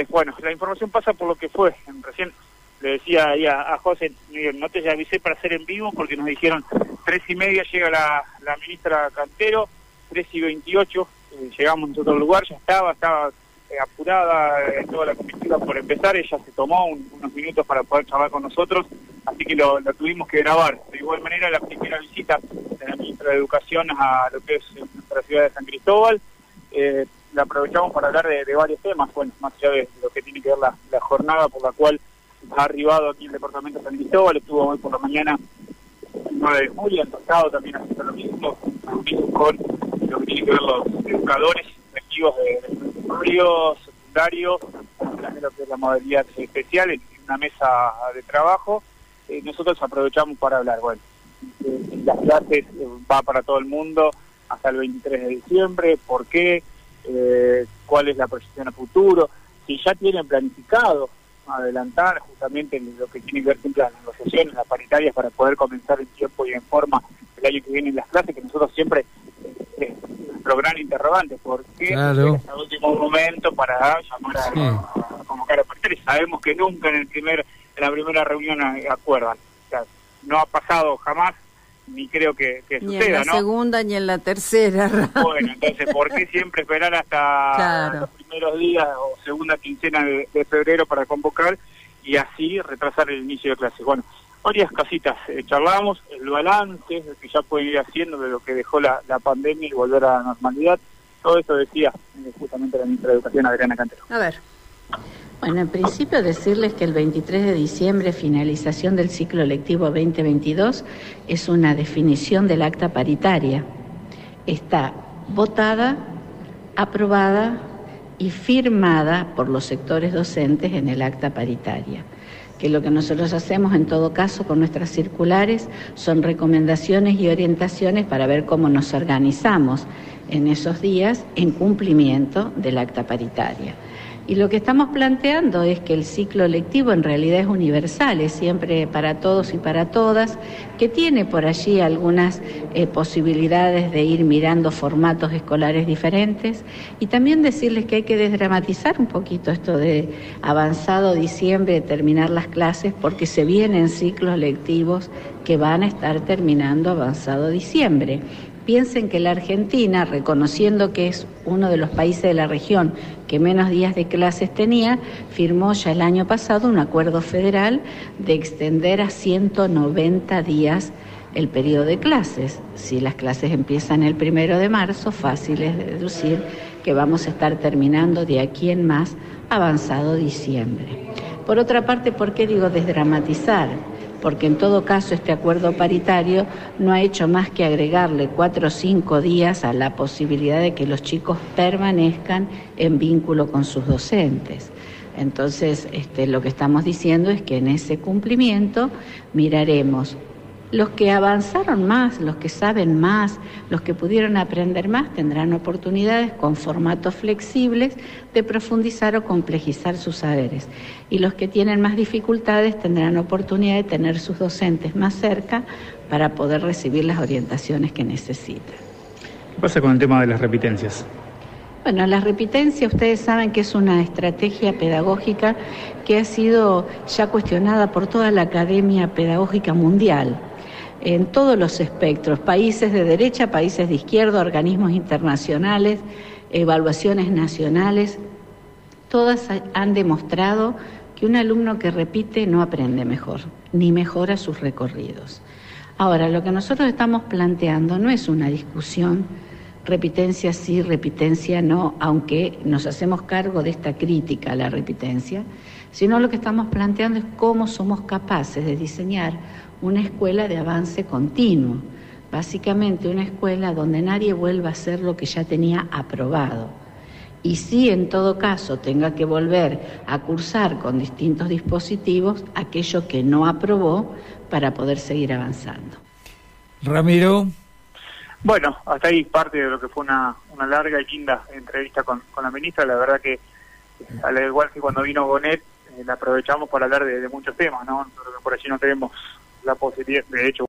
Eh, bueno, la información pasa por lo que fue. Recién le decía ahí a, José, no te avisé para hacer en vivo porque nos dijeron tres y media llega la, ministra Cantero, tres y veintiocho eh, llegamos en otro lugar, ya estaba, estaba eh, apurada eh, toda la comitiva por empezar, ella se tomó unos minutos para poder charlar con nosotros, así que lo, tuvimos que grabar. De igual manera, la primera visita de la ministra de Educación a lo que es nuestra ciudad de San Cristóbal, la aprovechamos para hablar de, varios temas, bueno, más allá de lo que tiene que ver la, jornada por la cual ha arribado aquí el departamento de San Cristóbal, estuvo hoy por la mañana el 9 de julio, el también haciendo lo mismo, con lo que tiene que ver los educadores efectivos de, de secundario, también lo que es la modalidad especial en, una mesa de trabajo. Eh, nosotros aprovechamos para hablar, bueno, eh, las clases eh, va para todo el mundo hasta el 23 de diciembre, ¿por qué? ¿Cuál es la proyección a futuro? Si ya tienen planificado adelantar justamente lo que tiene que ver con las negociaciones, las paritarias para poder comenzar en tiempo y en forma el año que viene en las clases, que nosotros siempre, eh, nuestro gran interrogante, ¿por qué hasta el último momento para llamar a, convocar a paritarias? Sabemos que nunca en el primer en la primera reunión acuerdan. O sea, no ha pasado jamás ni creo que, que ni suceda, en la segunda ni en la tercera. Bueno, entonces, ¿por qué siempre esperar hasta los primeros días o segunda quincena de, febrero para convocar y así retrasar el inicio de clases? Bueno, varias casitas eh, charlamos, el balance que ya pueden ir haciendo de lo que dejó la, la pandemia y volver a la normalidad. Todo eso decía eh, justamente la ministra de Educación, Adriana Cantero. A ver. Bueno, en principio decirles que el 23 de diciembre, finalización del ciclo lectivo 2022, es una definición del acta paritaria. Está votada, aprobada y firmada por los sectores docentes en el acta paritaria que lo que nosotros hacemos en todo caso con nuestras circulares son recomendaciones y orientaciones para ver cómo nos organizamos en esos días en cumplimiento del acta paritaria. Y lo que estamos planteando es que el ciclo lectivo en realidad es universal, es siempre para todos y para todas, que tiene por allí algunas eh, posibilidades de ir mirando formatos escolares diferentes y también decirles que hay que desdramatizar un poquito esto de avanzado diciembre, terminar las clases, porque se vienen ciclos lectivos que van a estar terminando avanzado diciembre. Piensen que la Argentina, reconociendo que es uno de los países de la región que menos días de clases tenía, firmó ya el año pasado un acuerdo federal de extender a 190 días el periodo de clases. Si las clases empiezan el primero de marzo, fácil es deducir que vamos a estar terminando de aquí en más avanzado diciembre. Por otra parte, ¿por qué digo desdramatizar? Porque en todo caso este acuerdo paritario no ha hecho más que agregarle cuatro o cinco días a la posibilidad de que los chicos permanezcan en vínculo con sus docentes. Entonces, este, lo que estamos diciendo es que en ese cumplimiento miraremos los que avanzaron más, los que saben más, los que pudieron aprender más, tendrán oportunidades con formatos flexibles de profundizar o complejizar sus saberes. Y los que tienen más dificultades tendrán oportunidad de tener sus docentes más cerca para poder recibir las orientaciones que necesitan. ¿Qué pasa con el tema de las repitencias? Bueno, la repitencia ustedes saben que es una estrategia pedagógica que ha sido ya cuestionada por toda la Academia Pedagógica Mundial en todos los espectros, países de derecha, países de izquierda, organismos internacionales, evaluaciones nacionales, todas han demostrado que un alumno que repite no aprende mejor, ni mejora sus recorridos. Ahora, lo que nosotros estamos planteando no es una discusión, repitencia sí, repitencia no, aunque nos hacemos cargo de esta crítica a la repitencia, sino lo que estamos planteando es cómo somos capaces de diseñar una escuela de avance continuo, básicamente una escuela donde nadie vuelva a hacer lo que ya tenía aprobado. Y si en todo caso tenga que volver a cursar con distintos dispositivos aquello que no aprobó para poder seguir avanzando. Ramiro. Bueno, hasta ahí parte de lo que fue una, una larga y linda entrevista con, con la ministra. La verdad que, al igual que cuando vino Bonet, eh, la aprovechamos para hablar de, muchos temas, ¿no? Por allí no tenemos la posibilidad, de hecho,